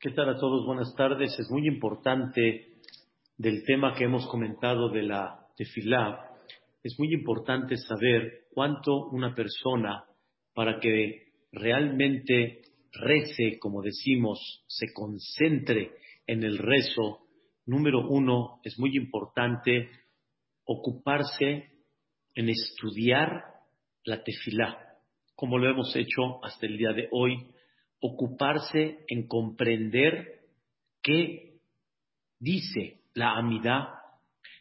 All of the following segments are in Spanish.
¿Qué tal a todos? Buenas tardes. Es muy importante del tema que hemos comentado de la tefilá. Es muy importante saber cuánto una persona, para que realmente rece, como decimos, se concentre en el rezo, número uno, es muy importante ocuparse en estudiar la tefilá, como lo hemos hecho hasta el día de hoy ocuparse en comprender qué dice la amidad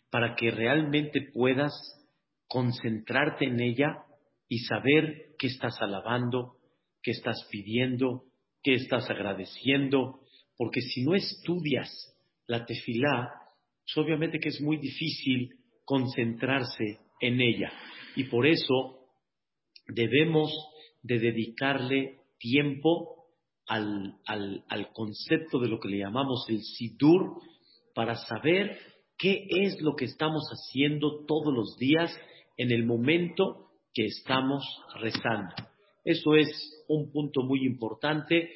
para que realmente puedas concentrarte en ella y saber qué estás alabando, qué estás pidiendo, qué estás agradeciendo, porque si no estudias la tefilá, pues obviamente que es muy difícil concentrarse en ella. Y por eso debemos de dedicarle tiempo al, al, concepto de lo que le llamamos el Sidur para saber qué es lo que estamos haciendo todos los días en el momento que estamos rezando. Eso es un punto muy importante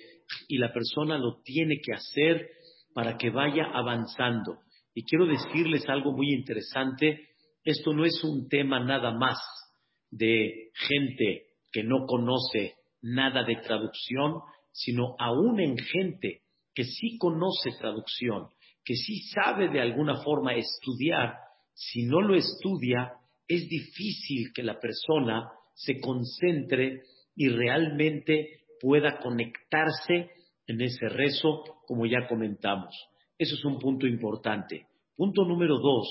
y la persona lo tiene que hacer para que vaya avanzando. Y quiero decirles algo muy interesante, esto no es un tema nada más de gente que no conoce nada de traducción, sino aún en gente que sí conoce traducción, que sí sabe de alguna forma estudiar, si no lo estudia, es difícil que la persona se concentre y realmente pueda conectarse en ese rezo, como ya comentamos. Eso es un punto importante. Punto número dos,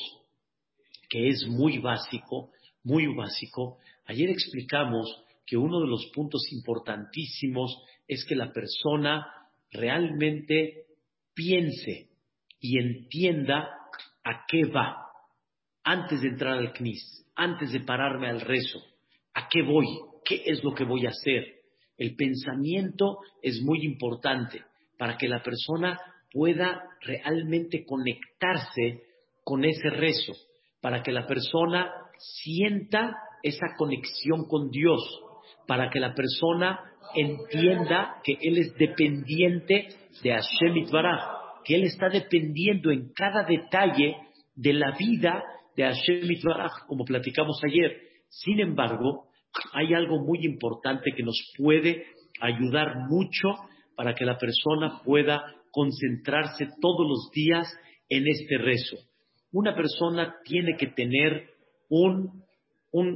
que es muy básico, muy básico. Ayer explicamos que uno de los puntos importantísimos es que la persona realmente piense y entienda a qué va antes de entrar al CNIS, antes de pararme al rezo. ¿A qué voy? ¿Qué es lo que voy a hacer? El pensamiento es muy importante para que la persona pueda realmente conectarse con ese rezo, para que la persona sienta esa conexión con Dios, para que la persona entienda que él es dependiente de Hashem Itbaraj, que él está dependiendo en cada detalle de la vida de Hashem Itbaraj, como platicamos ayer. Sin embargo, hay algo muy importante que nos puede ayudar mucho para que la persona pueda concentrarse todos los días en este rezo. Una persona tiene que tener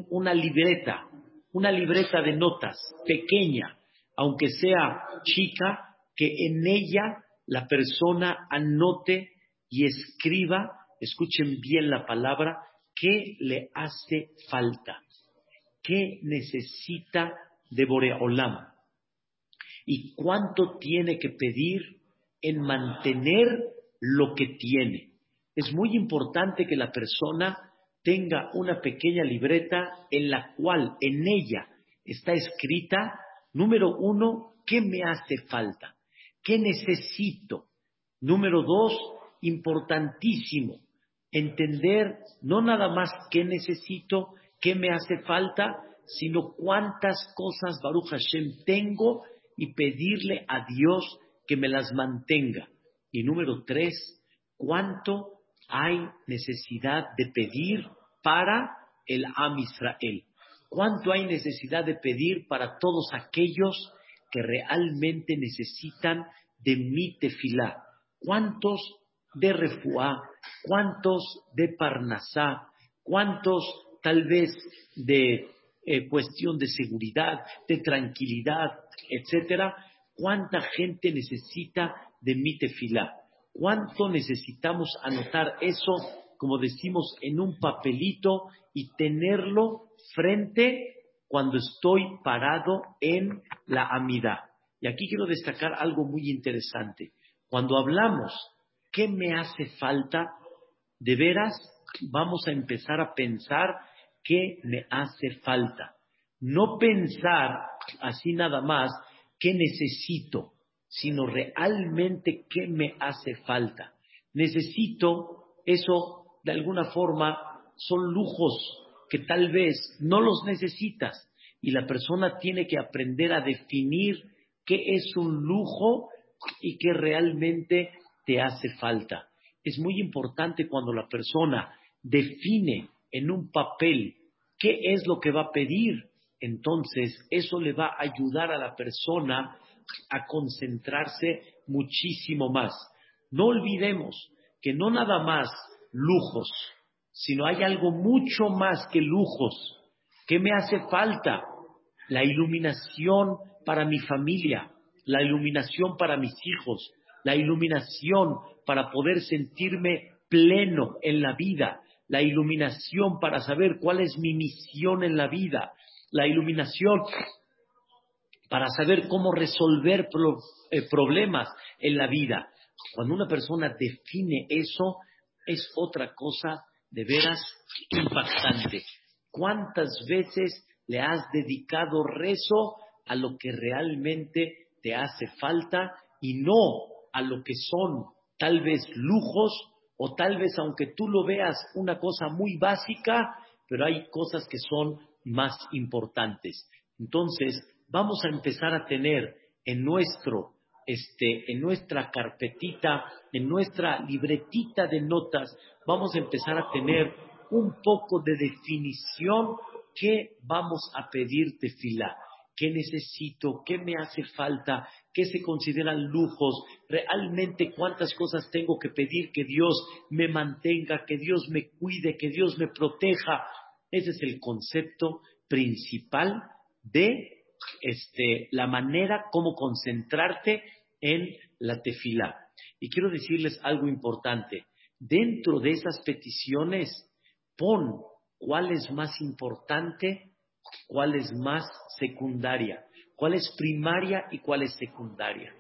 una libreta, una libreta de notas pequeña, aunque sea chica, que en ella la persona anote y escriba, escuchen bien la palabra, qué le hace falta, qué necesita de Boreolam y cuánto tiene que pedir en mantener lo que tiene. Es muy importante que la persona tenga una pequeña libreta en la cual en ella está escrita Número uno, ¿qué me hace falta? ¿Qué necesito? Número dos, importantísimo, entender no nada más qué necesito, qué me hace falta, sino cuántas cosas Baruch Hashem tengo y pedirle a Dios que me las mantenga. Y número tres, cuánto hay necesidad de pedir para el Am Israel. ¿Cuánto hay necesidad de pedir para todos aquellos que realmente necesitan de mi tefilá? ¿Cuántos de refuá? ¿Cuántos de parnasá? ¿Cuántos tal vez de eh, cuestión de seguridad, de tranquilidad, etcétera? ¿Cuánta gente necesita de mi tefilá? ¿Cuánto necesitamos anotar eso, como decimos, en un papelito y tenerlo frente cuando estoy parado en la amida. Y aquí quiero destacar algo muy interesante. Cuando hablamos, ¿qué me hace falta? De veras, vamos a empezar a pensar qué me hace falta. No pensar así nada más qué necesito, sino realmente qué me hace falta. Necesito, eso de alguna forma son lujos que tal vez no los necesitas y la persona tiene que aprender a definir qué es un lujo y qué realmente te hace falta. Es muy importante cuando la persona define en un papel qué es lo que va a pedir, entonces eso le va a ayudar a la persona a concentrarse muchísimo más. No olvidemos que no nada más lujos, sino hay algo mucho más que lujos. ¿Qué me hace falta? La iluminación para mi familia, la iluminación para mis hijos, la iluminación para poder sentirme pleno en la vida, la iluminación para saber cuál es mi misión en la vida, la iluminación para saber cómo resolver eh, problemas en la vida. Cuando una persona define eso, es otra cosa de veras impactante. ¿Cuántas veces le has dedicado rezo a lo que realmente te hace falta y no a lo que son tal vez lujos o tal vez aunque tú lo veas una cosa muy básica, pero hay cosas que son más importantes. Entonces, vamos a empezar a tener en nuestro este, en nuestra carpetita, en nuestra libretita de notas, vamos a empezar a tener un poco de definición qué vamos a pedir tefilá, qué necesito, qué me hace falta, qué se consideran lujos, realmente cuántas cosas tengo que pedir que Dios me mantenga, que Dios me cuide, que Dios me proteja. Ese es el concepto principal de este, la manera como concentrarte en la tefilá. Y quiero decirles algo importante. Dentro de esas peticiones, pon cuál es más importante, cuál es más secundaria, cuál es primaria y cuál es secundaria,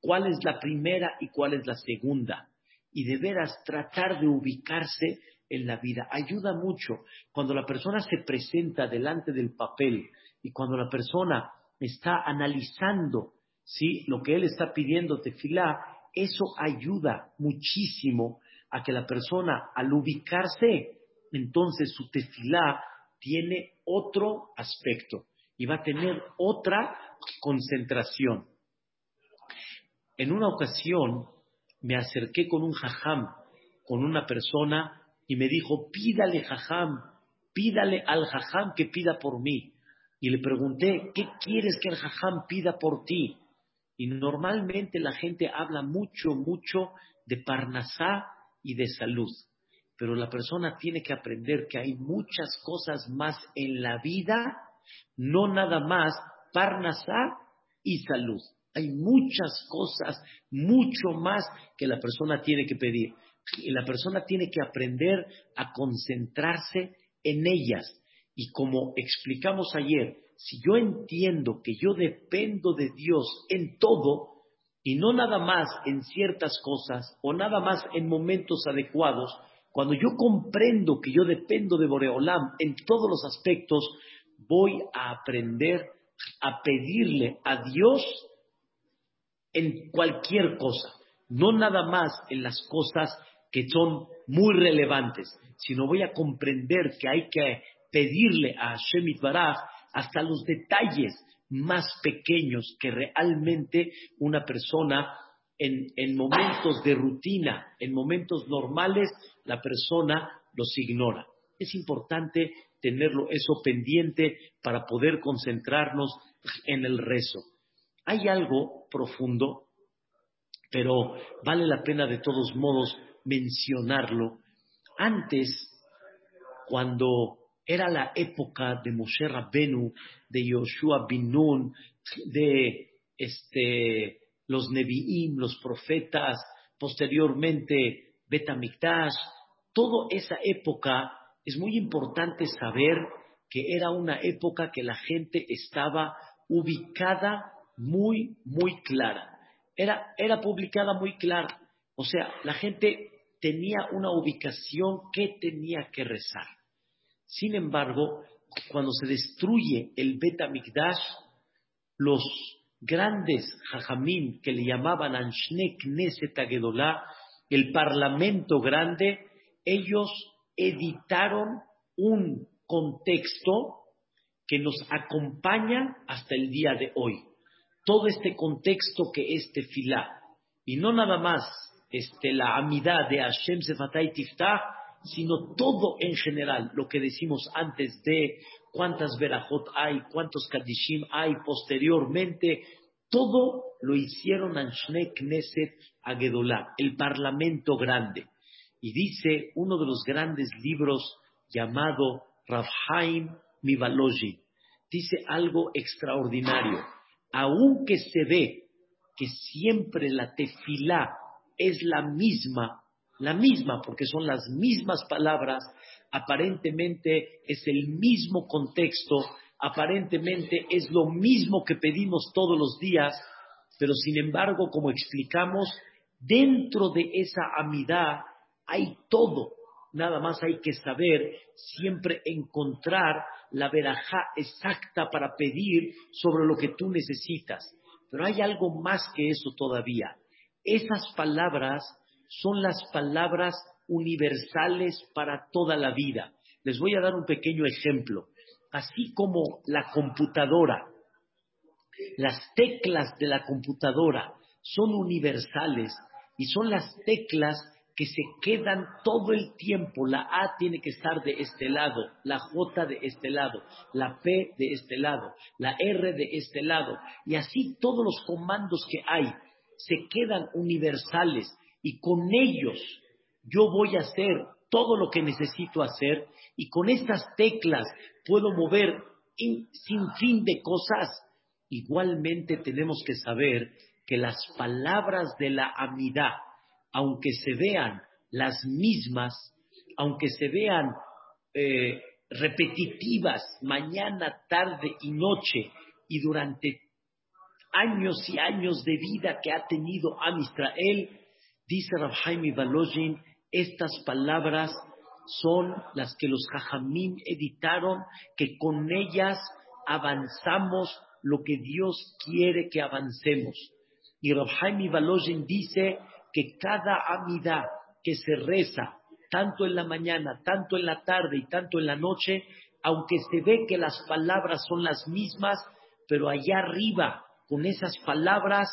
cuál es la primera y cuál es la segunda. Y de veras tratar de ubicarse en la vida. Ayuda mucho cuando la persona se presenta delante del papel y cuando la persona está analizando ¿sí? lo que él está pidiendo tefilá, eso ayuda muchísimo a que la persona al ubicarse, entonces su tefilá tiene otro aspecto y va a tener otra concentración. En una ocasión me acerqué con un jajam, con una persona, y me dijo, pídale jajam, pídale al jajam que pida por mí. Y le pregunté, ¿qué quieres que el jajam pida por ti? Y normalmente la gente habla mucho, mucho de parnasá y de salud. Pero la persona tiene que aprender que hay muchas cosas más en la vida, no nada más parnasá y salud. Hay muchas cosas, mucho más que la persona tiene que pedir. Y la persona tiene que aprender a concentrarse en ellas y como explicamos ayer, si yo entiendo que yo dependo de Dios en todo y no nada más en ciertas cosas o nada más en momentos adecuados, cuando yo comprendo que yo dependo de Boreolam en todos los aspectos, voy a aprender a pedirle a Dios en cualquier cosa, no nada más en las cosas que son muy relevantes, sino voy a comprender que hay que pedirle a Hashem Baraj hasta los detalles más pequeños que realmente una persona en, en, momentos de rutina, en momentos normales, la persona los ignora. Es importante tenerlo eso pendiente para poder concentrarnos en el rezo. Hay algo profundo, pero vale la pena de todos modos mencionarlo. Antes, cuando era la época de Moshe Rabbenu, de Yoshua bin Nun, de este, los Nevi'im, los profetas, posteriormente Betamikdash. Toda esa época es muy importante saber que era una época que la gente estaba ubicada muy, muy clara. Era, era publicada muy clara. O sea, la gente tenía una ubicación que tenía que rezar. Sin embargo, cuando se destruye el Bet los grandes jajamín que le llamaban Anshne Knesset el parlamento grande, ellos editaron un contexto que nos acompaña hasta el día de hoy. Todo este contexto que es tefilá, Y no nada más este, la amidad de Hashem Sefatay Tiftah, sino todo en general, lo que decimos antes de cuántas verajot hay, cuántos kadishim hay posteriormente, todo lo hicieron Anshne Knesset Agedolá, el parlamento grande. Y dice uno de los grandes libros llamado Rafhaim Mivaloji, dice algo extraordinario. Aunque se ve que siempre la tefilá es la misma, la misma, porque son las mismas palabras, aparentemente es el mismo contexto, aparentemente es lo mismo que pedimos todos los días, pero sin embargo, como explicamos, dentro de esa amidad hay todo. Nada más hay que saber siempre encontrar la verajá exacta para pedir sobre lo que tú necesitas. Pero hay algo más que eso todavía. Esas palabras son las palabras universales para toda la vida. Les voy a dar un pequeño ejemplo. Así como la computadora, las teclas de la computadora son universales y son las teclas que se quedan todo el tiempo. La A tiene que estar de este lado, la J de este lado, la P de este lado, la R de este lado. Y así todos los comandos que hay se quedan universales y con ellos yo voy a hacer todo lo que necesito hacer y con estas teclas puedo mover sin fin de cosas. Igualmente tenemos que saber que las palabras de la amidad aunque se vean las mismas, aunque se vean eh, repetitivas mañana, tarde y noche, y durante años y años de vida que ha tenido Am Israel, dice Rabhaim Balojin, estas palabras son las que los Jajamim editaron, que con ellas avanzamos lo que Dios quiere que avancemos. Y Rabhaim Balojin dice que cada amidad que se reza, tanto en la mañana, tanto en la tarde y tanto en la noche, aunque se ve que las palabras son las mismas, pero allá arriba, con esas palabras,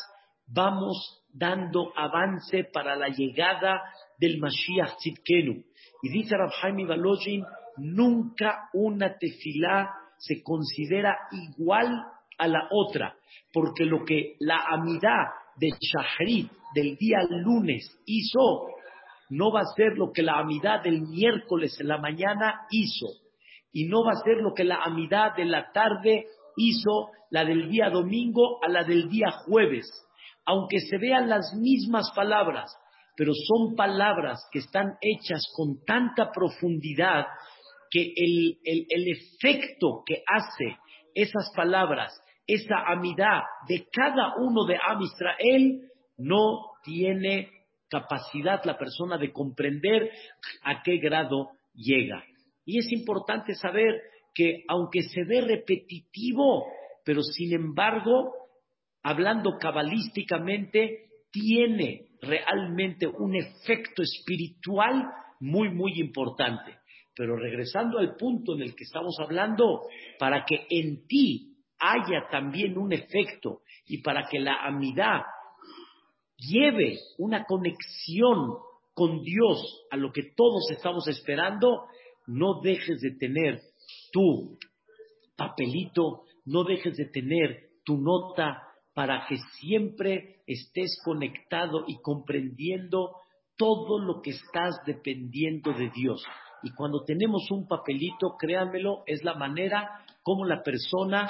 vamos dando avance para la llegada del Mashiach Tzidkenu. Y dice Rabhaim Balojin, nunca una tefilá se considera igual a la otra, porque lo que la amidad de Shahrit del día lunes hizo, no va a ser lo que la amidad del miércoles en la mañana hizo. Y no va a ser lo que la amidad de la tarde hizo, la del día domingo a la del día jueves. Aunque se vean las mismas palabras, pero son palabras que están hechas con tanta profundidad que el, el efecto que hace esas palabras esa amidad de cada uno de Am Israel, no tiene capacidad la persona de comprender a qué grado llega. Y es importante saber que aunque se ve repetitivo, pero sin embargo, hablando cabalísticamente, tiene realmente un efecto espiritual muy, muy importante. Pero regresando al punto en el que estamos hablando, para que en ti haya también un efecto y para que la amidad lleve una conexión con Dios a lo que todos estamos esperando, no dejes de tener tu papelito, no dejes de tener tu nota para que siempre estés conectado y comprendiendo todo lo que estás dependiendo de Dios. Y cuando tenemos un papelito, créanmelo, es la manera como la persona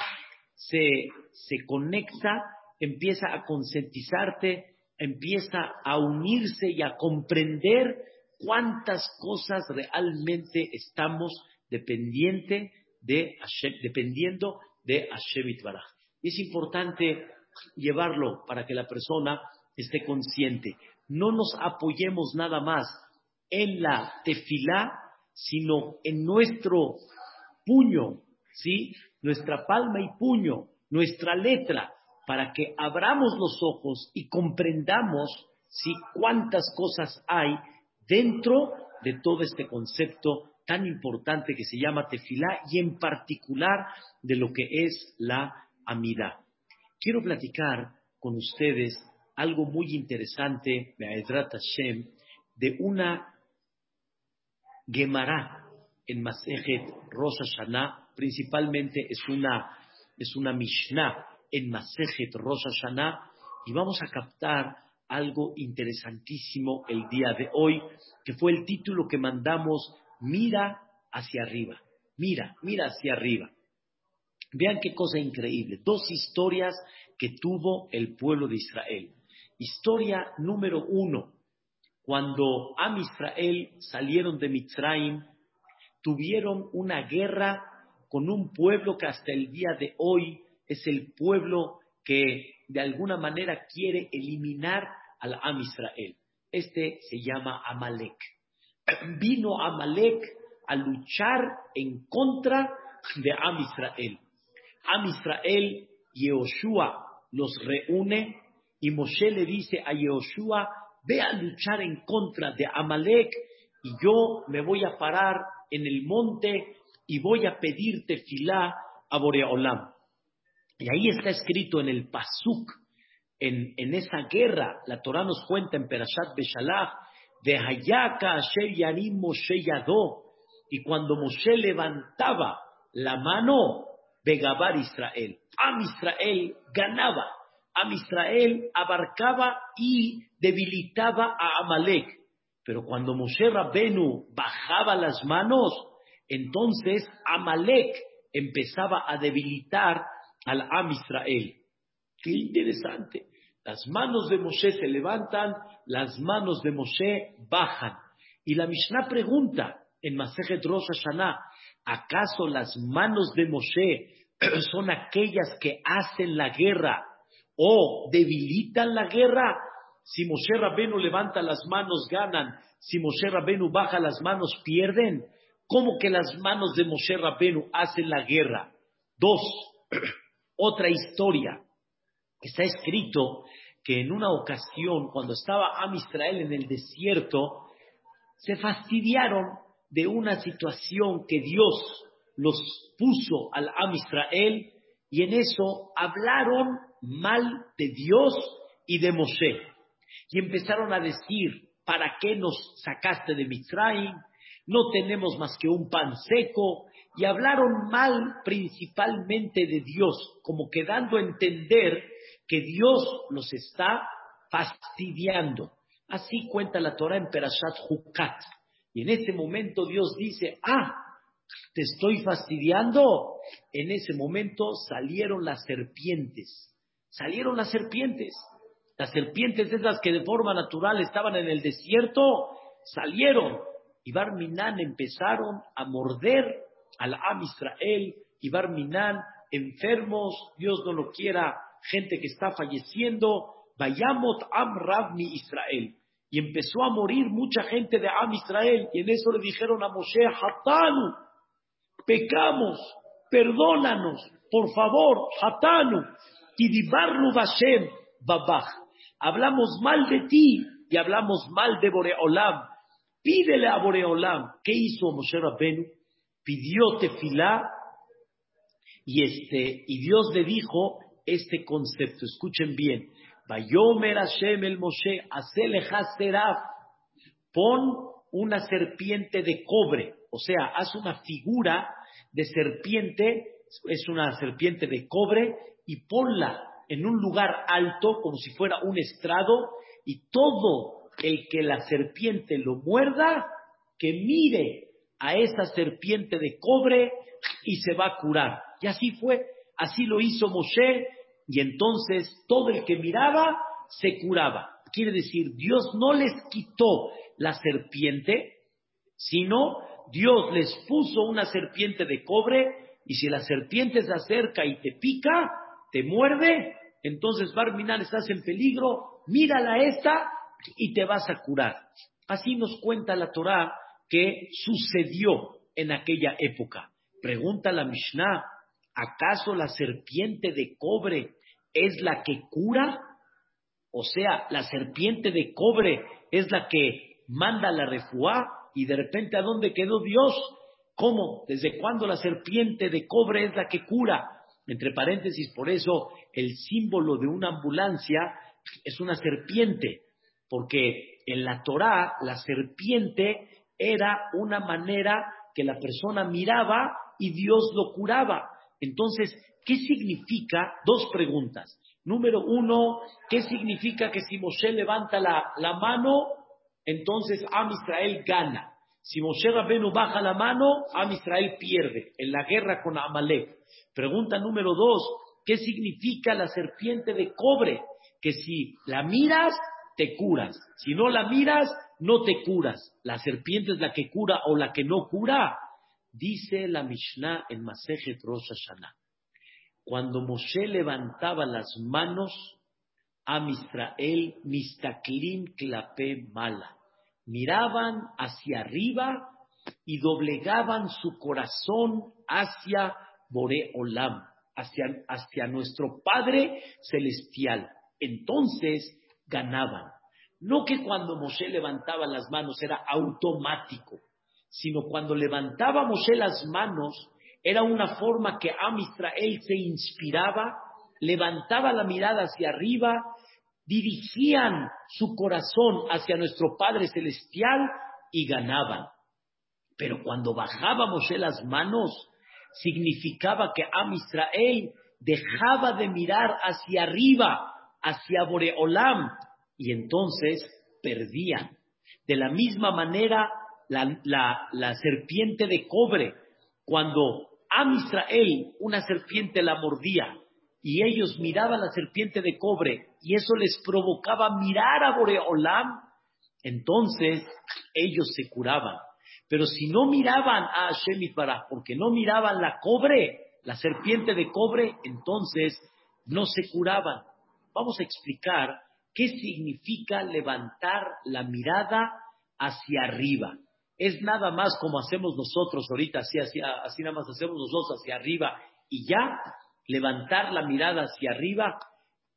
se, se conecta, empieza a concientizarte, empieza a unirse y a comprender cuántas cosas realmente estamos dependiente de dependiendo de Hashem Itbaraj. Es importante llevarlo para que la persona esté consciente. No nos apoyemos nada más en la tefilá, sino en nuestro puño, ¿sí? nuestra palma y puño, nuestra letra, para que abramos los ojos y comprendamos si cuántas cosas hay dentro de todo este concepto tan importante que se llama tefilá y en particular de lo que es la amidad. Quiero platicar con ustedes algo muy interesante, Hashem, de una Gemara en Masejet Rosh Hashanah, principalmente es una, es una Mishnah en Masejet Rosh Hashanah, y vamos a captar algo interesantísimo el día de hoy, que fue el título que mandamos, Mira hacia arriba, mira, mira hacia arriba. Vean qué cosa increíble, dos historias que tuvo el pueblo de Israel. Historia número uno, cuando Am Israel salieron de Mitzrayim, tuvieron una guerra con un pueblo que hasta el día de hoy es el pueblo que de alguna manera quiere eliminar al Am Israel. Este se llama Amalek. Vino Amalek a luchar en contra de Am Israel. Am Israel, Yehoshua los reúne y Moshe le dice a Yehoshua, ve a luchar en contra de Amalek y yo me voy a parar en el monte y voy a pedirte filá a Boreolam. Y ahí está escrito en el Pasuk, en, esa guerra, la Torah nos cuenta en Perashat Beshalach, de Hayaka Asher Yarim Moshe Yadó, y cuando Moshe levantaba la mano, Begabar Israel, Am Israel ganaba, Am Israel abarcaba y debilitaba a Amalek. Pero cuando Moshe Rabbenu bajaba las manos, entonces Amalek empezaba a debilitar al Am Israel. Qué interesante. Las manos de Moshe se levantan, las manos de Moshe bajan. Y la Mishnah pregunta en Masejet Rosh Hashanah, ¿acaso las manos de Moshe son aquellas que hacen la guerra o debilitan la guerra? Si Moshe Rabenu levanta las manos, ganan. Si Moshe Rabenu baja las manos, pierden. ¿Cómo que las manos de Moshe Rabenu hacen la guerra? Dos, otra historia. Está escrito que en una ocasión, cuando estaba Am Israel en el desierto, se fastidiaron de una situación que Dios los puso al Am Israel y en eso hablaron mal de Dios y de Moshe. Y empezaron a decir, ¿para qué nos sacaste de Mitzrayim? No tenemos más que un pan seco. Y hablaron mal principalmente de Dios, como que dando a entender que Dios los está fastidiando. Así cuenta la Torah en Perashat Hukat. Y en ese momento Dios dice, ah, te estoy fastidiando. En ese momento salieron las serpientes. Salieron las serpientes. Las serpientes esas que de forma natural estaban en el desierto, salieron. Y Barminan empezaron a morder al Am Israel. Y Barminan, enfermos, Dios no lo quiera, gente que está falleciendo. Vayamot Am Rabni Israel. Y empezó a morir mucha gente de Am Israel. Y en eso le dijeron a Moshe, Hatanu, pecamos, perdónanos, por favor, Hatanu. Y Dibarlu Bashem, Babach hablamos mal de ti y hablamos mal de Boreolam. Pídele a Boreolam. ¿Qué hizo Moshe Rabbenu? Pidió tefilá y, este, y Dios le dijo este concepto. Escuchen bien. Vayomer Hashem el Moshe, seraf. Pon una serpiente de cobre. O sea, haz una figura de serpiente, es una serpiente de cobre, y ponla en un lugar alto, como si fuera un estrado, y todo el que la serpiente lo muerda, que mire a esa serpiente de cobre y se va a curar. Y así fue, así lo hizo Moshe, y entonces todo el que miraba se curaba. Quiere decir, Dios no les quitó la serpiente, sino Dios les puso una serpiente de cobre, y si la serpiente se acerca y te pica, te muerde, entonces Barminan estás en peligro, mírala esta y te vas a curar. Así nos cuenta la Torá que sucedió en aquella época. Pregunta la Mishnah, ¿acaso la serpiente de cobre es la que cura? O sea, la serpiente de cobre es la que manda la refuá y de repente ¿a dónde quedó Dios? ¿Cómo? ¿Desde cuándo la serpiente de cobre es la que cura? Entre paréntesis, por eso el símbolo de una ambulancia es una serpiente, porque en la Torá la serpiente era una manera que la persona miraba y Dios lo curaba. Entonces, ¿qué significa? Dos preguntas. Número uno, ¿qué significa que si Moshe levanta la, mano, entonces Am Israel gana? Si Moshe Rabenu baja la mano, Am Israel pierde en la guerra con Amalek. Pregunta número dos, ¿qué significa la serpiente de cobre? Que si la miras, te curas. Si no la miras, no te curas. La serpiente es la que cura o la que no cura. Dice la Mishnah en Masejet Rosh. Cuando Moshe levantaba las manos, a Israel mistaklim klape mala. Miraban hacia arriba y doblegaban su corazón hacia Boreolam, hacia, hacia nuestro Padre Celestial. Entonces ganaban. No que cuando Moshe levantaba las manos era automático, sino cuando levantaba Moshe las manos era una forma que Am Israel se inspiraba, levantaba la mirada hacia arriba, dirigían su corazón hacia nuestro Padre Celestial y ganaban. Pero cuando bajaba Moshe las manos, significaba que Am Israel dejaba de mirar hacia arriba, hacia Boreolam, y entonces perdían. De la misma manera, la, serpiente de cobre, cuando a Israel una serpiente la mordía y ellos miraban la serpiente de cobre y eso les provocaba mirar a Boreolam, entonces ellos se curaban. Pero si no miraban a Hashem para porque no miraban la cobre, la serpiente de cobre, entonces no se curaban. Vamos a explicar ¿Qué significa levantar la mirada hacia arriba? Es nada más como hacemos nosotros ahorita, así, así, nada más hacemos nosotros hacia arriba y ya, levantar la mirada hacia arriba.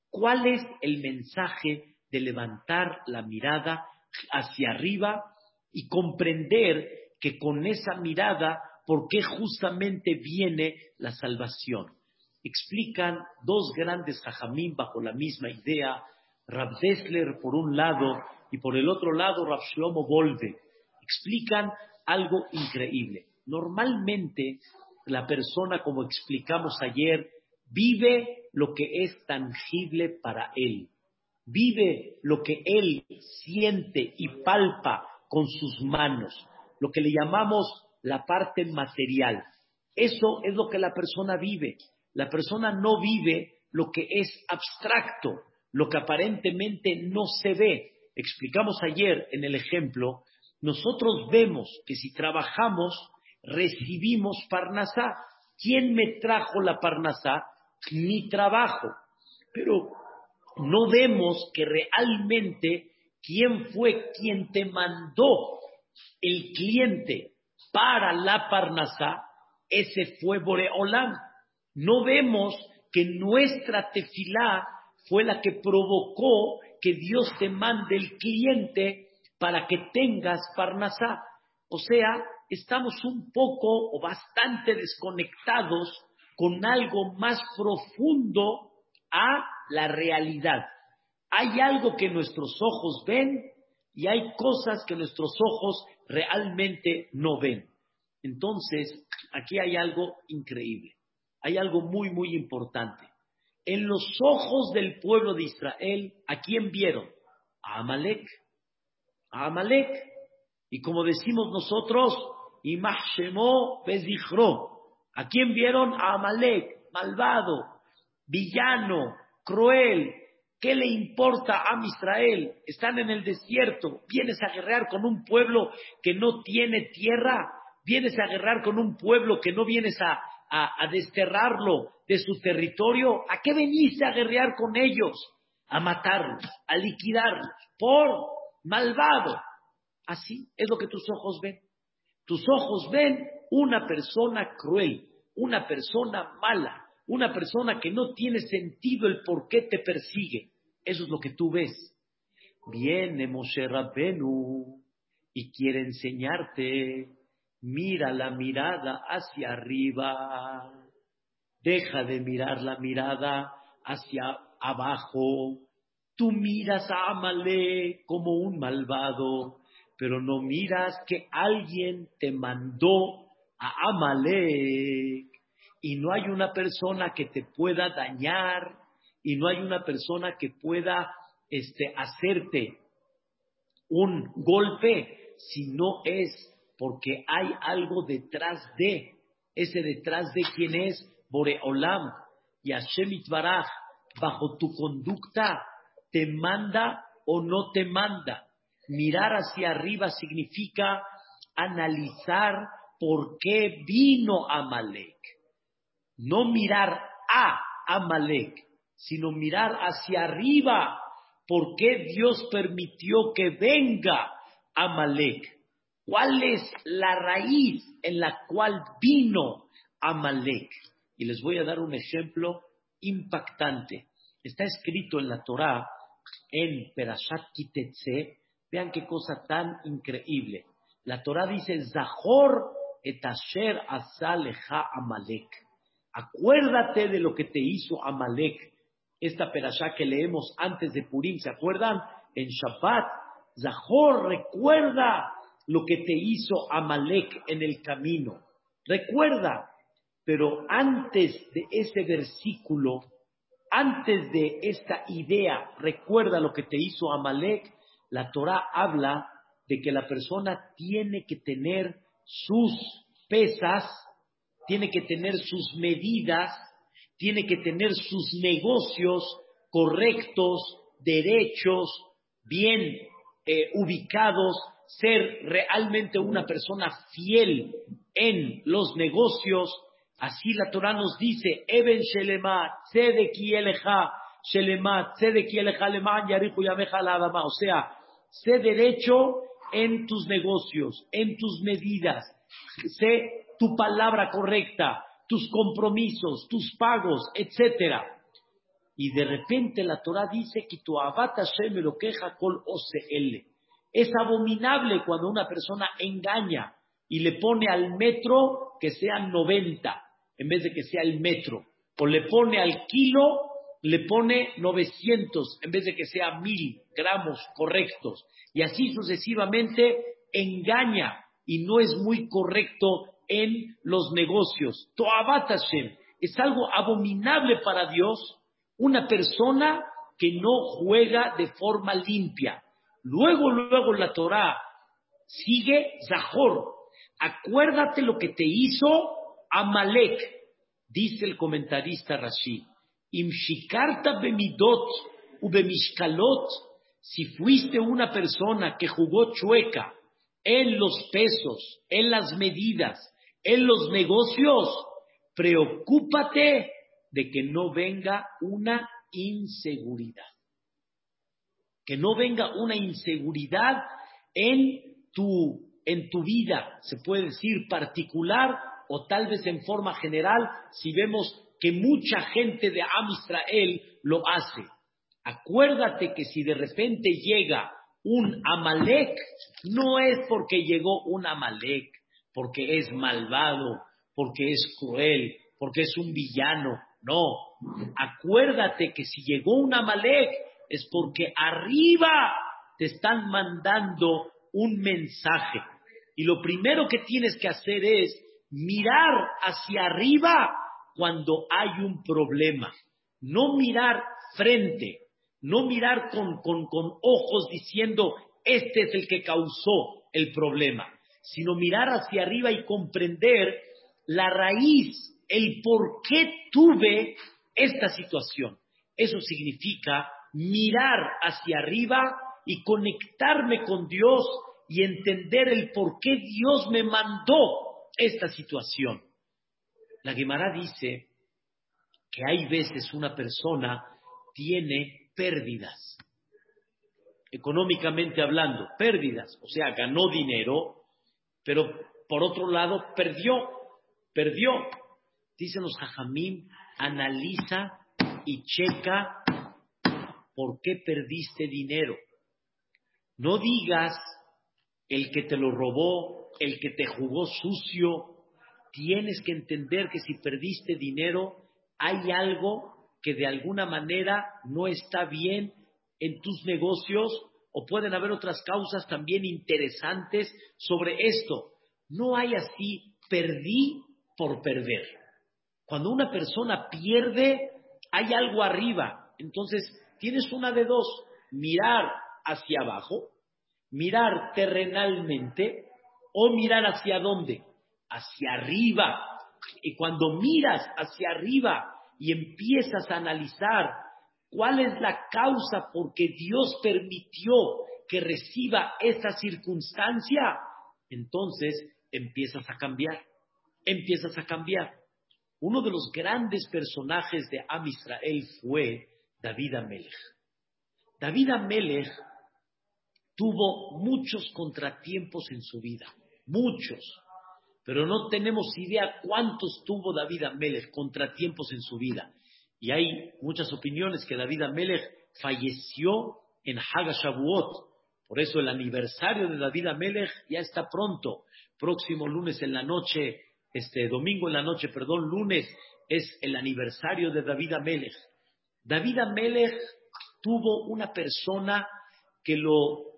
¿Cuál es el mensaje de levantar la mirada hacia arriba y comprender que con esa mirada, por qué justamente viene la salvación? Explican dos grandes jajamín bajo la misma idea Rab Dessler por un lado y por el otro lado Rab Shlomo Volve, explican algo increíble. Normalmente la persona, como explicamos ayer, vive lo que es tangible para él. Vive lo que él siente y palpa con sus manos, lo que le llamamos la parte material. Eso es lo que la persona vive. La persona no vive lo que es abstracto, lo que aparentemente no se ve. Explicamos ayer en el ejemplo, nosotros vemos que si trabajamos, recibimos Parnasá. ¿Quién me trajo la Parnasá? Mi trabajo. Pero no vemos que realmente quién fue quien te mandó el cliente para la Parnasá, ese fue Boreolam. No vemos que nuestra tefilá fue la que provocó que Dios te mande el cliente para que tengas Parnasá. O sea, estamos un poco o bastante desconectados con algo más profundo a la realidad. Hay algo que nuestros ojos ven y hay cosas que nuestros ojos realmente no ven. Entonces, aquí hay algo increíble. Hay algo muy, muy importante en los ojos del pueblo de Israel, ¿a quién vieron? A Amalek. A Amalek. Y como decimos nosotros, Imashemo Bezichro. ¿A quién vieron? A Amalek, malvado, villano, cruel. ¿Qué le importa a Israel? Están en el desierto. Vienes a guerrear con un pueblo que no tiene tierra. Vienes a guerrear con un pueblo que no vienes a, a, desterrarlo de su territorio, ¿a qué veniste a guerrear con ellos? A matarlos, a liquidarlos, por malvado. Así es lo que tus ojos ven. Tus ojos ven una persona cruel, una persona mala, una persona que no tiene sentido el por qué te persigue. Eso es lo que tú ves. Viene Moshe Rabbenu y quiere enseñarte mira la mirada hacia arriba, deja de mirar la mirada hacia abajo. Tú miras a Amalek como un malvado, pero no miras que alguien te mandó a Amalek. Y no hay una persona que te pueda dañar y no hay una persona que pueda este, hacerte un golpe si no es porque hay algo detrás de, ese detrás de quien es Boreolam. Y Hashem Itbaraj, bajo tu conducta, te manda o no te manda. Mirar hacia arriba significa analizar por qué vino Amalek. No mirar a Amalek, sino mirar hacia arriba. ¿Por qué Dios permitió que venga Amalek? ¿Cuál es la raíz en la cual vino Amalek? Y les voy a dar un ejemplo impactante. Está escrito en la Torá, en Perashat Kitetse, vean qué cosa tan increíble. La Torá dice, Zahor et asher asaleja Amalek. Acuérdate de lo que te hizo Amalek. Esta perashá que leemos antes de Purim, ¿se acuerdan? En Shabbat, Zahor, recuerda lo que te hizo Amalek en el camino. Recuerda, pero antes de ese versículo, antes de esta idea, recuerda lo que te hizo Amalek, la Torah habla de que la persona tiene que tener sus pesas tiene que tener sus medidas, tiene que tener sus negocios correctos, derechos, bien eh, ubicados, ser realmente una persona fiel en los negocios. Así la Torah nos dice, Eben Shelema, Tzedeki Eleja, Shelema, Tzedeki Eleja Leman, Yarihu Yameja Adama. O sea, sé derecho en tus negocios, en tus medidas, sé tu palabra correcta, tus compromisos, tus pagos, etc. Y de repente la Torah dice que tu abata me lo queja col OCL. Es abominable cuando una persona engaña y le pone al metro que sea 90 en vez de que sea el metro. O le pone al kilo, le pone 900 en vez de que sea 1000 gramos correctos. Y así sucesivamente engaña y no es muy correcto en los negocios. Toabat Hashem es algo abominable para Dios una persona que no juega de forma limpia. Luego, luego la Torah sigue Zahor. Acuérdate lo que te hizo Amalek, dice el comentarista Rashi. Imshikarta bemidot ubemishkalot, si fuiste una persona que jugó chueca en los pesos, en las medidas, en los negocios, preocúpate de que no venga una inseguridad. Que no venga una inseguridad en tu, en tu vida, se puede decir particular o tal vez en forma general, si vemos que mucha gente de Am Israel lo hace. Acuérdate que si de repente llega un Amalek, no es porque llegó un Amalek, porque es malvado, porque es cruel, porque es un villano. No, acuérdate que si llegó un Amalek es porque arriba te están mandando un mensaje. Y lo primero que tienes que hacer es mirar hacia arriba cuando hay un problema. No mirar frente, no mirar con, con, con ojos diciendo, este es el que causó el problema sino mirar hacia arriba y comprender la raíz, el por qué tuve esta situación. Eso significa mirar hacia arriba y conectarme con Dios y entender el por qué Dios me mandó esta situación. La Gemara dice que hay veces una persona tiene pérdidas, económicamente hablando, pérdidas, o sea, ganó dinero, pero por otro lado perdió, perdió. Dicen los jajamín, analiza y checa por qué perdiste dinero. No digas el que te lo robó, el que te jugó sucio. Tienes que entender que si perdiste dinero, hay algo que de alguna manera no está bien en tus negocios o pueden haber otras causas también interesantes sobre esto. No hay así, perdí por perder. Cuando una persona pierde, hay algo arriba. Entonces, tienes una de dos, mirar hacia abajo, mirar terrenalmente o mirar hacia dónde, hacia arriba. Y cuando miras hacia arriba y empiezas a analizar cuál es la causa por que Dios permitió que reciba esta circunstancia, entonces empiezas a cambiar, empiezas a cambiar. Uno de los grandes personajes de Am Israel fue David Amelech. David Amelech tuvo muchos contratiempos en su vida, muchos, pero no tenemos idea cuántos tuvo David Amelech contratiempos en su vida. Y hay muchas opiniones que David Amelech falleció en Hagashavuot. Por eso el aniversario de David Amelech ya está pronto. Próximo lunes en la noche, este domingo en la noche, perdón, lunes es el aniversario de David Amelech. David Amelech tuvo una persona que lo,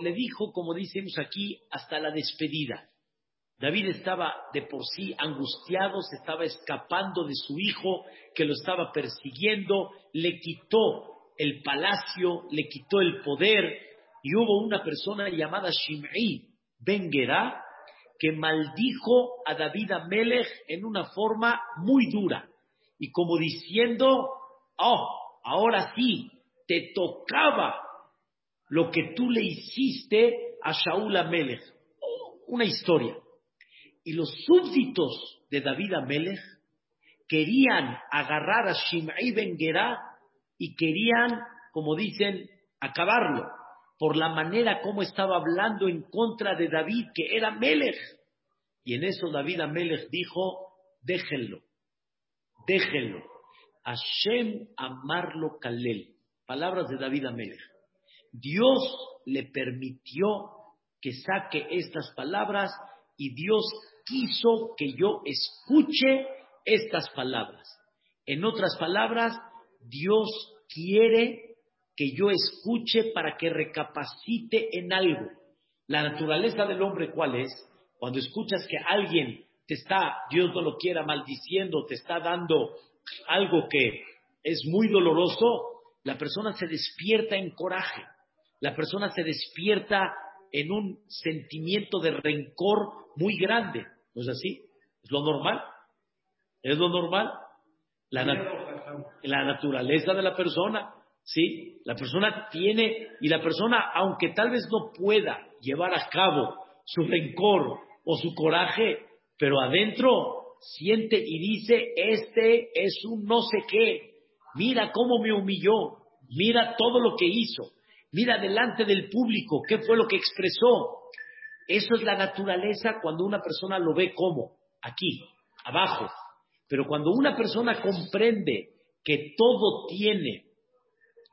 le dijo, como decimos aquí, hasta la despedida. David estaba de por sí angustiado, se estaba escapando de su hijo que lo estaba persiguiendo, le quitó el palacio, le quitó el poder y hubo una persona llamada Shimei Ben que maldijo a David Amelech en una forma muy dura y como diciendo, oh, ahora sí, te tocaba lo que tú le hiciste a Shaul Amelech. Una historia. Y los súbditos de David Amelech querían agarrar a Shimei Ben y querían, como dicen, acabarlo por la manera como estaba hablando en contra de David, que era Melech. Y en eso David Amelech dijo, déjenlo, déjenlo. Hashem amarlo kalel. Palabras de David Amelech. Dios le permitió que saque estas palabras y Dios quiso que yo escuche estas palabras. En otras palabras, Dios quiere que yo escuche para que recapacite en algo. La naturaleza del hombre, ¿cuál es? Cuando escuchas que alguien te está, Dios no lo quiera, maldiciendo, te está dando algo que es muy doloroso, la persona se despierta en coraje, la persona se despierta en un sentimiento de rencor muy grande. ¿No es así? ¿Es lo normal? ¿Es lo normal? La, la naturaleza de la persona, ¿sí? La persona tiene, y la persona, aunque tal vez no pueda llevar a cabo su rencor o su coraje, pero adentro siente y dice, este es un no sé qué, mira cómo me humilló, mira todo lo que hizo, mira delante del público qué fue lo que expresó, eso es la naturaleza cuando una persona lo ve como, aquí, abajo. Pero cuando una persona comprende que todo tiene,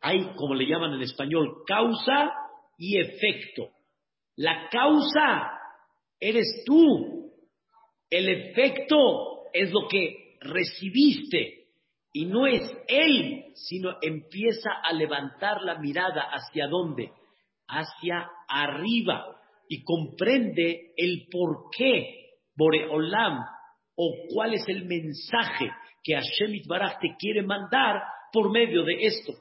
hay, como le llaman en español, causa y efecto. La causa eres tú. El efecto es lo que recibiste. Y no es él, sino empieza a levantar la mirada hacia dónde? Hacia arriba y comprende el por qué Boreolam o cuál es el mensaje que Hashem Itbaraj te quiere mandar por medio de esto.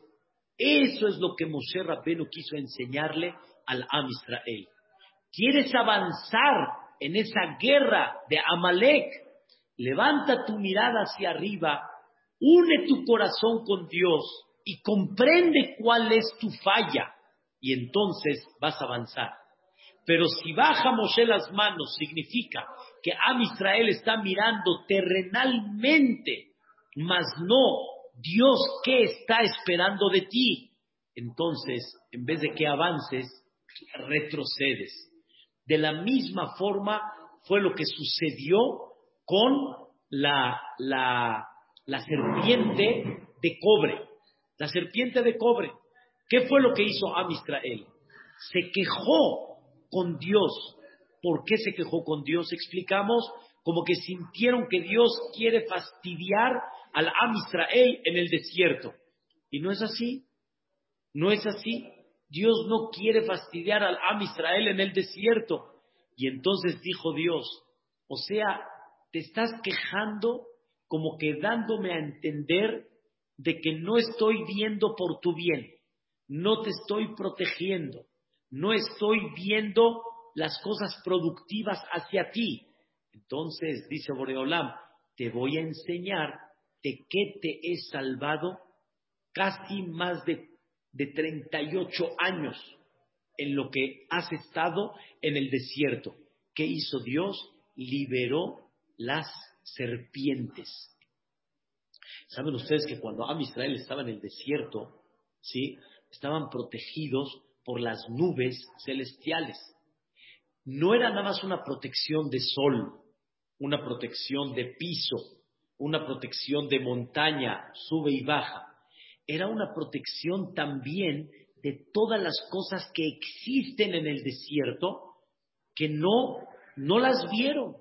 Eso es lo que Moshe Rabbenu quiso enseñarle al Am Israel. ¿Quieres avanzar en esa guerra de Amalek? Levanta tu mirada hacia arriba, une tu corazón con Dios y comprende cuál es tu falla y entonces vas a avanzar. Pero si baja Moshe las manos, significa que Am Israel está mirando terrenalmente, mas no Dios qué está esperando de ti. Entonces, en vez de que avances, retrocedes. De la misma forma fue lo que sucedió con la, la, la serpiente de cobre. La serpiente de cobre. ¿Qué fue lo que hizo Am Israel? Se quejó con Dios. ¿Por qué se quejó con Dios? Explicamos como que sintieron que Dios quiere fastidiar al Am Israel en el desierto. Y no es así. No es así. Dios no quiere fastidiar al Am Israel en el desierto. Y entonces dijo Dios, o sea, te estás quejando como que dándome a entender de que no estoy viendo por tu bien, no te estoy protegiendo, no estoy viendo las cosas productivas hacia ti. Entonces, dice Boreolam, te voy a enseñar de qué te he salvado casi más de, de 38 años en lo que has estado en el desierto. ¿Qué hizo Dios? Liberó las serpientes. Saben ustedes que cuando Am Israel estaba en el desierto, ¿sí? estaban protegidos por las nubes celestiales. No era nada más una protección de sol, una protección de piso, una protección de montaña, sube y baja. Era una protección también de todas las cosas que existen en el desierto que no, no las vieron,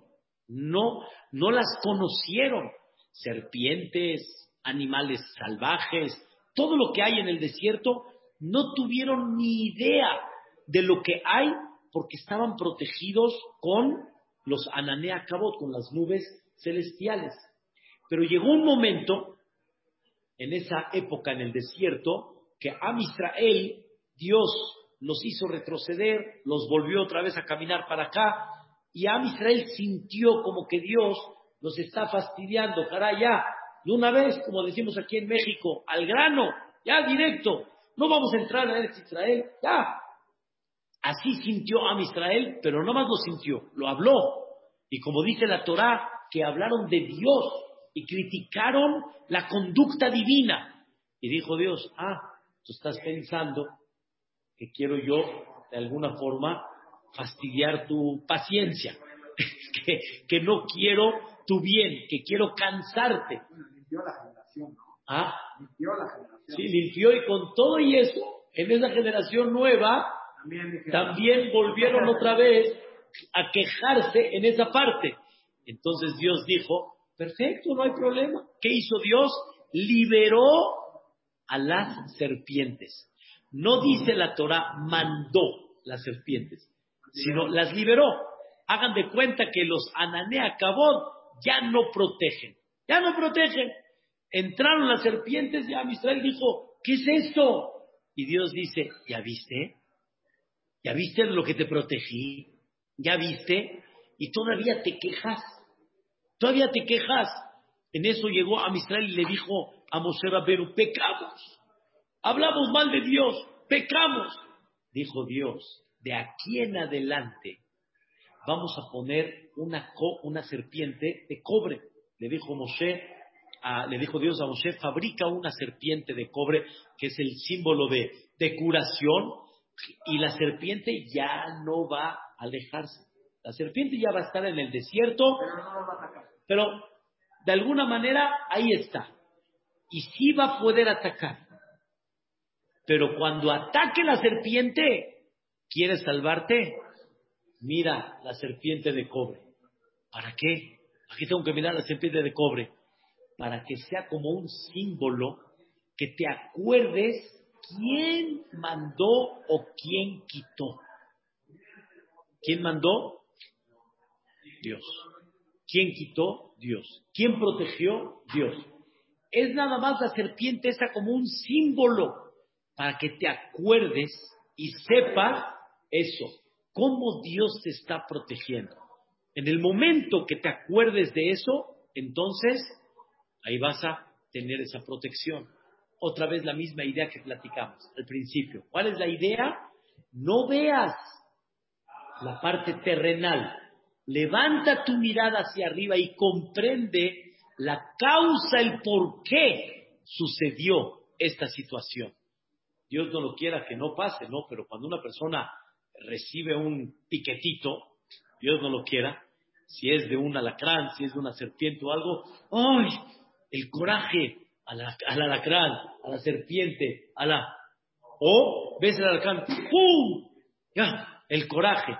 no, no las conocieron. Serpientes, animales salvajes, todo lo que hay en el desierto, no tuvieron ni idea de lo que hay porque estaban protegidos con los Ananea Cabot, con las nubes celestiales. Pero llegó un momento, en esa época en el desierto, que a Israel, Dios los hizo retroceder, los volvió otra vez a caminar para acá, y Am Israel sintió como que Dios los está fastidiando, caray, ya, de una vez, como decimos aquí en México, al grano, ya directo, no vamos a entrar en Israel, ya. Así sintió Am Israel, pero no más lo sintió, lo habló. Y como dice la Torá, que hablaron de Dios y criticaron la conducta divina. Y dijo Dios, ah, tú estás pensando que quiero yo, de alguna forma, fastidiar tu paciencia, que, no quiero tu bien, que quiero cansarte. Limpió la generación, ¿no? ¿Ah? Limpió la generación. Sí, limpió y con todo y eso, en esa generación nueva, también volvieron otra vez a quejarse en esa parte. Entonces Dios dijo, perfecto, no hay problema. ¿Qué hizo Dios? Liberó a las serpientes. No dice la Torah mandó las serpientes, sino las liberó. Hagan de cuenta que los Ananea Cabot ya no protegen, ya no protegen. Entraron las serpientes y Amisrael dijo, ¿qué es esto? Y Dios dice, ¿ya viste? ¿Ya viste lo que te protegí? ¿Ya viste? Y todavía te quejas. Todavía te quejas. En eso llegó a Amisrael y le dijo a Moshe Rabbeinu, pecamos. Hablamos mal de Dios, pecamos. Dijo Dios, de aquí en adelante vamos a poner una, una serpiente de cobre. Le dijo Moshe, le dijo Dios a Moshe, fabrica una serpiente de cobre que es el símbolo de, de curación y la serpiente ya no va a alejarse. La serpiente ya va a estar en el desierto, pero de alguna manera ahí está. Y sí va a poder atacar. Pero cuando ataque la serpiente, ¿quieres salvarte? Mira la serpiente de cobre. ¿Para qué? Aquí tengo que mirar la serpiente de cobre. Para que sea como un símbolo que te acuerdes quién mandó o quién quitó. ¿Quién mandó? Dios. ¿Quién quitó? Dios. ¿Quién protegió? Dios. Es nada más la serpiente esa como un símbolo para que te acuerdes y sepas eso, cómo Dios te está protegiendo. En el momento que te acuerdes de eso, entonces ahí vas a tener esa protección. Otra vez la misma idea que platicamos al principio. ¿Cuál es la idea? No veas la parte terrenal. Levanta tu mirada hacia arriba y comprende la causa, el por qué sucedió esta situación. Dios no lo quiera que no pase, ¿no? Pero cuando una persona recibe un piquetito, Dios no lo quiera, si es de un alacrán, si es de una serpiente o algo, ¡ay! El coraje al alacrán, a la serpiente, a la... O ves el alacrán, ¡pum! Ya, el coraje.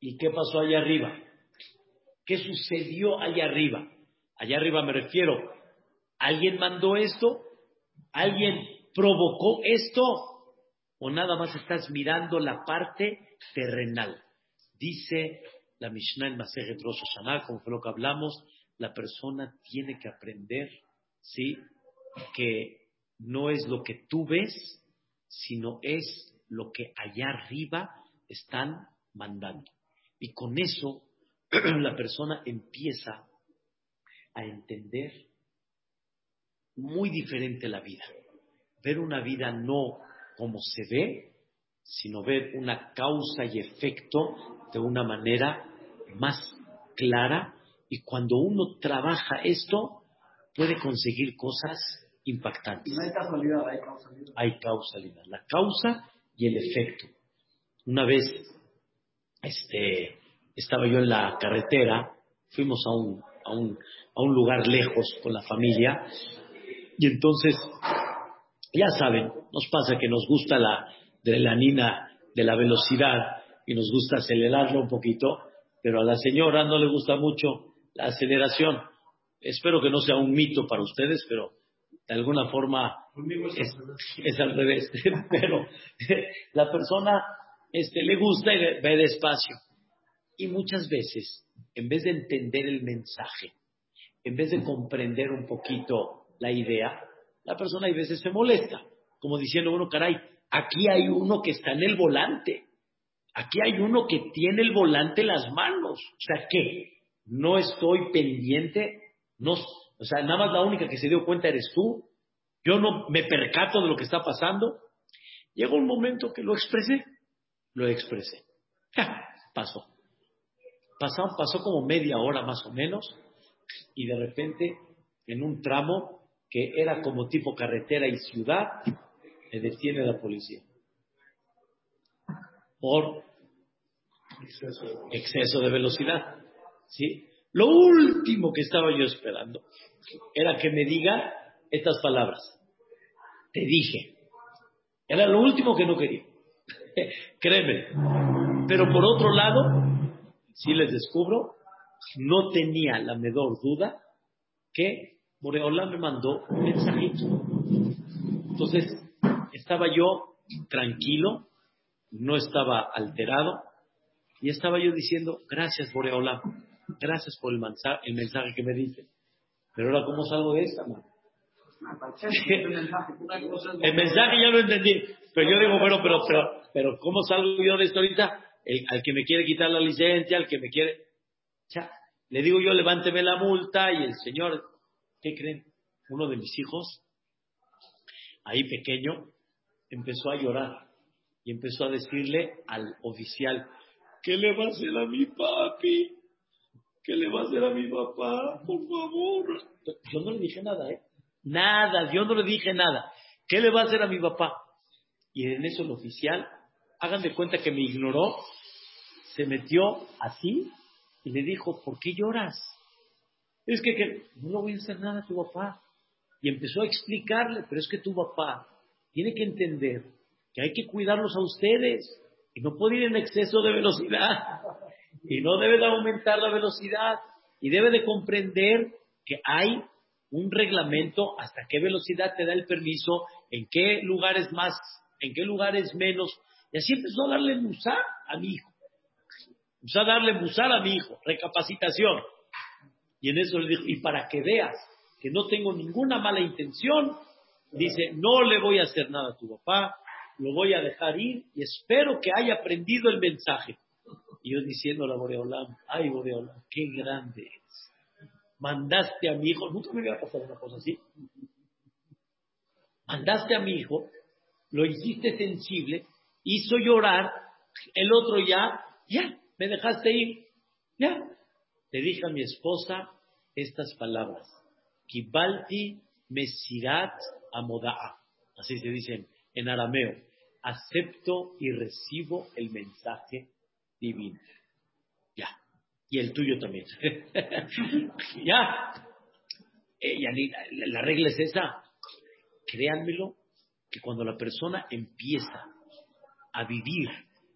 ¿Y qué pasó allá arriba? ¿Qué sucedió allá arriba? Allá arriba me refiero, ¿alguien mandó esto? ¿Alguien provocó esto? ¿O nada más estás mirando la parte terrenal? Dice la Mishnah en Masejet Rosh Hashanah, como fue lo que hablamos, la persona tiene que aprender, ¿sí? Que no es lo que tú ves, sino es lo que allá arriba están mandando. Y con eso la persona empieza a entender muy diferente la vida. Ver una vida no como se ve, sino ver una causa y efecto de una manera más clara. Y cuando uno trabaja esto, puede conseguir cosas impactantes. No hay causalidad, hay causalidad. Hay causalidad. La causa y el efecto. Una vez este, estaba yo en la carretera, fuimos a un, a un, a un lugar lejos con la familia y entonces, ya saben, nos pasa que nos gusta la adrenalina de la velocidad y nos gusta acelerarlo un poquito, pero a la señora no le gusta mucho la aceleración. Espero que no sea un mito para ustedes, pero de alguna forma es, es al revés. pero la persona este, le gusta y le- ve despacio. Y muchas veces, en vez de entender el mensaje, en vez de comprender un poquito la idea, la persona a veces se molesta, como diciendo uno, caray, aquí hay uno que está en el volante, aquí hay uno que tiene el volante en las manos, o sea, ¿qué? No estoy pendiente, no, o sea, nada más la única que se dio cuenta eres tú, yo no me percato de lo que está pasando. Llegó un momento que lo expresé, lo expresé. Ja, pasó. Pasó, pasó como media hora más o menos y de repente en un tramo que era como tipo carretera y ciudad, me detiene la policía por exceso de velocidad. ¿sí? Lo último que estaba yo esperando era que me diga estas palabras. Te dije. Era lo último que no quería. Créeme. Pero por otro lado, si les descubro, no tenía la menor duda que Boreolá me mandó un mensajito. Entonces, estaba yo tranquilo, no estaba alterado, y estaba yo diciendo, gracias Boreolá, gracias por el mensaje, el mensaje que me diste. Pero ahora, ¿cómo salgo de esta, mano? El mensaje, ya lo entendí, pero yo digo, bueno, pero, pero, pero ¿cómo salgo yo de esto ahorita? Al que me quiere quitar la licencia, al que me quiere... Le digo yo, levánteme la multa y el señor, ¿qué creen? Uno de mis hijos, ahí pequeño, empezó a llorar y empezó a decirle al oficial, ¿qué le va a hacer a mi papi? ¿Qué le va a hacer a mi papá? Por favor. Yo no le dije nada, ¿eh? Nada, yo no le dije nada. ¿Qué le va a hacer a mi papá? Y en eso el oficial, hagan de cuenta que me ignoró, se metió así y le dijo, ¿por qué lloras? Es que, que no voy a hacer nada a tu papá. Y empezó a explicarle, pero es que tu papá tiene que entender que hay que cuidarlos a ustedes y no puede ir en exceso de velocidad y no debe de aumentar la velocidad y debe de comprender que hay un reglamento hasta qué velocidad te da el permiso, en qué lugares más, en qué lugares menos. Y así empezó a darle musar a mi hijo. Empezó a darle musar a mi hijo, recapacitación. Y en eso le dijo, y para que veas que no tengo ninguna mala intención, dice, no le voy a hacer nada a tu papá, lo voy a dejar ir y espero que haya aprendido el mensaje. Y yo diciendo a Boreolam, ay Boreolam, qué grande eres. Mandaste a mi hijo, nunca me hubiera pasado una cosa así. Mandaste a mi hijo, lo hiciste sensible, hizo llorar, el otro ya, ya, me dejaste ir, ya. Le dije a mi esposa estas palabras, Kibalti Mesirat Amoda'a, así se dice en arameo, acepto y recibo el mensaje divino. Ya. Y el tuyo también. ya. Eh, la regla es esa. Créanmelo, que cuando la persona empieza a vivir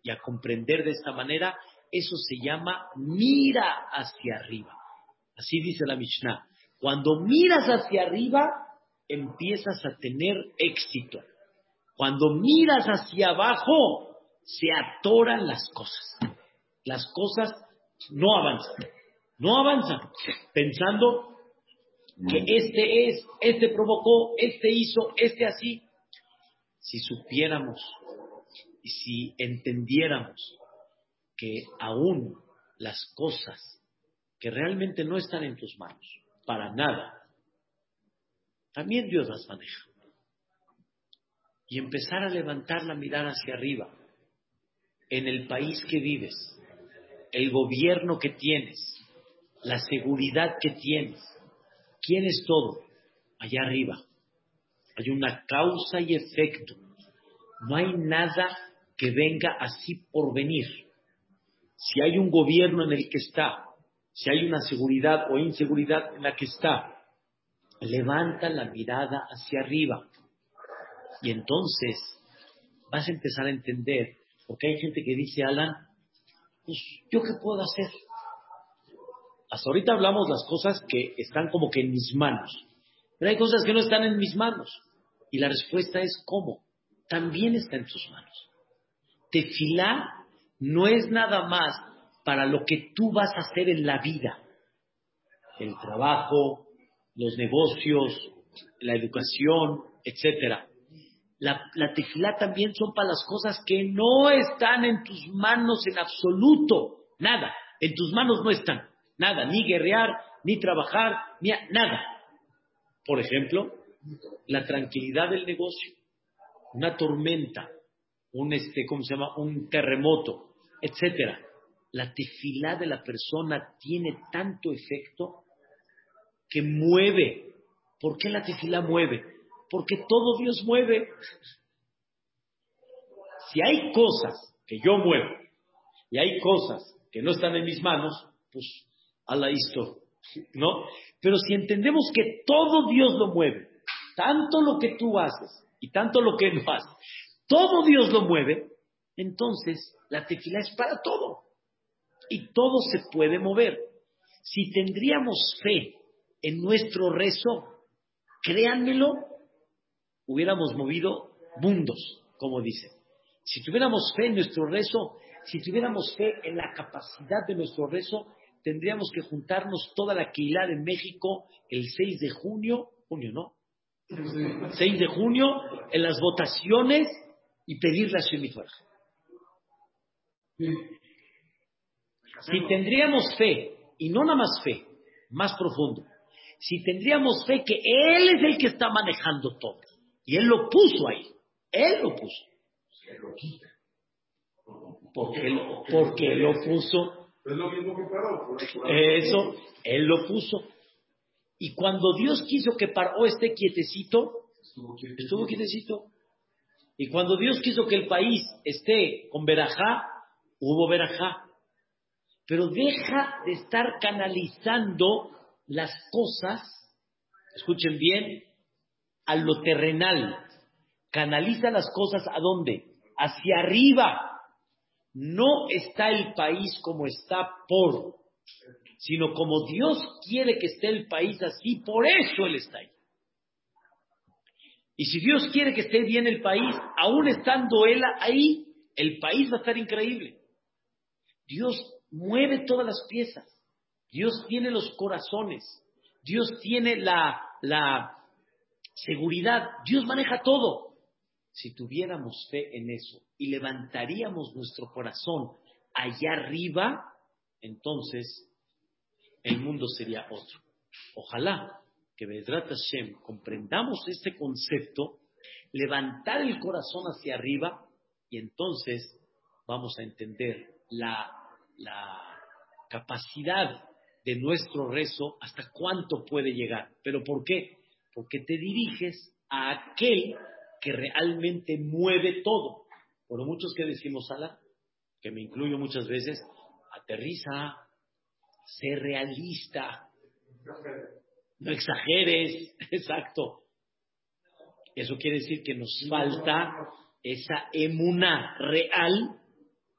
y a comprender de esta manera, eso se llama mira hacia arriba. Así dice la Mishnah. Cuando miras hacia arriba, empiezas a tener éxito. Cuando miras hacia abajo, se atoran las cosas. Las cosas no avanzan. No avanzan. Pensando que este es, este provocó, este hizo, este así. Si supiéramos y si entendiéramos que aún las cosas que realmente no están en tus manos, para nada, también Dios las maneja. Y empezar a levantar la mirada hacia arriba, en el país que vives, el gobierno que tienes, la seguridad que tienes, ¿quién es todo? Allá arriba. Hay una causa y efecto. No hay nada que venga así por venir. Si hay un gobierno en el que está, si hay una seguridad o inseguridad en la que está, levanta la mirada hacia arriba. Y entonces vas a empezar a entender, porque hay gente que dice, Alan, pues yo qué puedo hacer. Hasta ahorita hablamos las cosas que están como que en mis manos, pero hay cosas que no están en mis manos. Y la respuesta es ¿cómo? También está en tus manos. Tefilá no es nada más para lo que tú vas a hacer en la vida. El trabajo, los negocios, la educación, etc. La, la también son para las cosas que no están en tus manos en absoluto. Nada. En tus manos no están. Nada. Ni guerrear, ni trabajar, ni nada. Por ejemplo, la tranquilidad del negocio. Una tormenta. Un, este, ¿cómo se llama? Un terremoto, etcétera. La tefilá de la persona tiene tanto efecto que mueve. ¿Por qué la tefilá mueve? Porque todo Dios mueve. Si hay cosas que yo muevo y hay cosas que no están en mis manos, pues la esto, ¿no? Pero si entendemos que todo Dios lo mueve, tanto lo que tú haces y tanto lo que no haces, todo Dios lo mueve, entonces la tefilá es para todo y todo se puede mover. Si tendríamos fe en nuestro rezo, créanmelo, hubiéramos movido mundos, como dicen. Si tuviéramos fe en nuestro rezo, si tuviéramos fe en la capacidad de nuestro rezo, tendríamos que juntarnos toda la Keilah de México el 6 de junio, junio, ¿no? 6 de junio, en las votaciones y pedirle a Shemit Si tendríamos fe, y no nada más fe, más profundo, si tendríamos fe que Él es el que está manejando todo. Y Él lo puso ahí. Él lo puso. Porque él, porque lo puso. Eso, Él lo puso. Y cuando Dios quiso que paró este quietecito, estuvo quietecito. Y cuando Dios quiso que el país esté con verajá, hubo verajá. Pero deja de estar canalizando las cosas, escuchen bien, a lo terrenal. Canaliza las cosas a dónde? Hacia arriba. No está el país como está por, sino como Dios quiere que esté el país así, por eso Él está ahí. Y si Dios quiere que esté bien el país, aún estando Él ahí, el país va a estar increíble. Dios mueve todas las piezas. Dios tiene los corazones, Dios tiene la, seguridad, Dios maneja todo. Si tuviéramos fe en eso y levantaríamos nuestro corazón allá arriba, entonces el mundo sería otro. Ojalá que Bedrat Hashem comprendamos este concepto, levantar el corazón hacia arriba y entonces vamos a entender la, la capacidad de nuestro rezo hasta cuánto puede llegar. ¿Pero por qué? Porque te diriges a aquel que realmente mueve todo. Por muchos que decimos, Ala, que me incluyo muchas veces, aterriza, sé realista, no exageres, exacto. Eso quiere decir que nos falta esa emuna real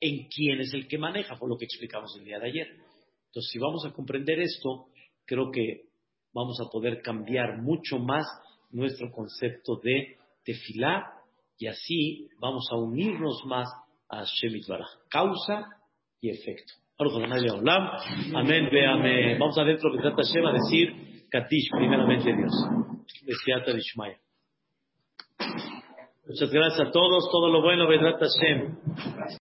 en quién es el que maneja, por lo que explicamos el día de ayer. Entonces, si vamos a comprender esto, creo que vamos a poder cambiar mucho más nuestro concepto de tefilá y así vamos a unirnos más a Shemit Baraj. Causa y efecto. Amén, ve. Vamos a ver lo que trata Hashem a decir Katish, primeramente Dios. Muchas gracias a todos, todo lo bueno, Vedrat Hashem.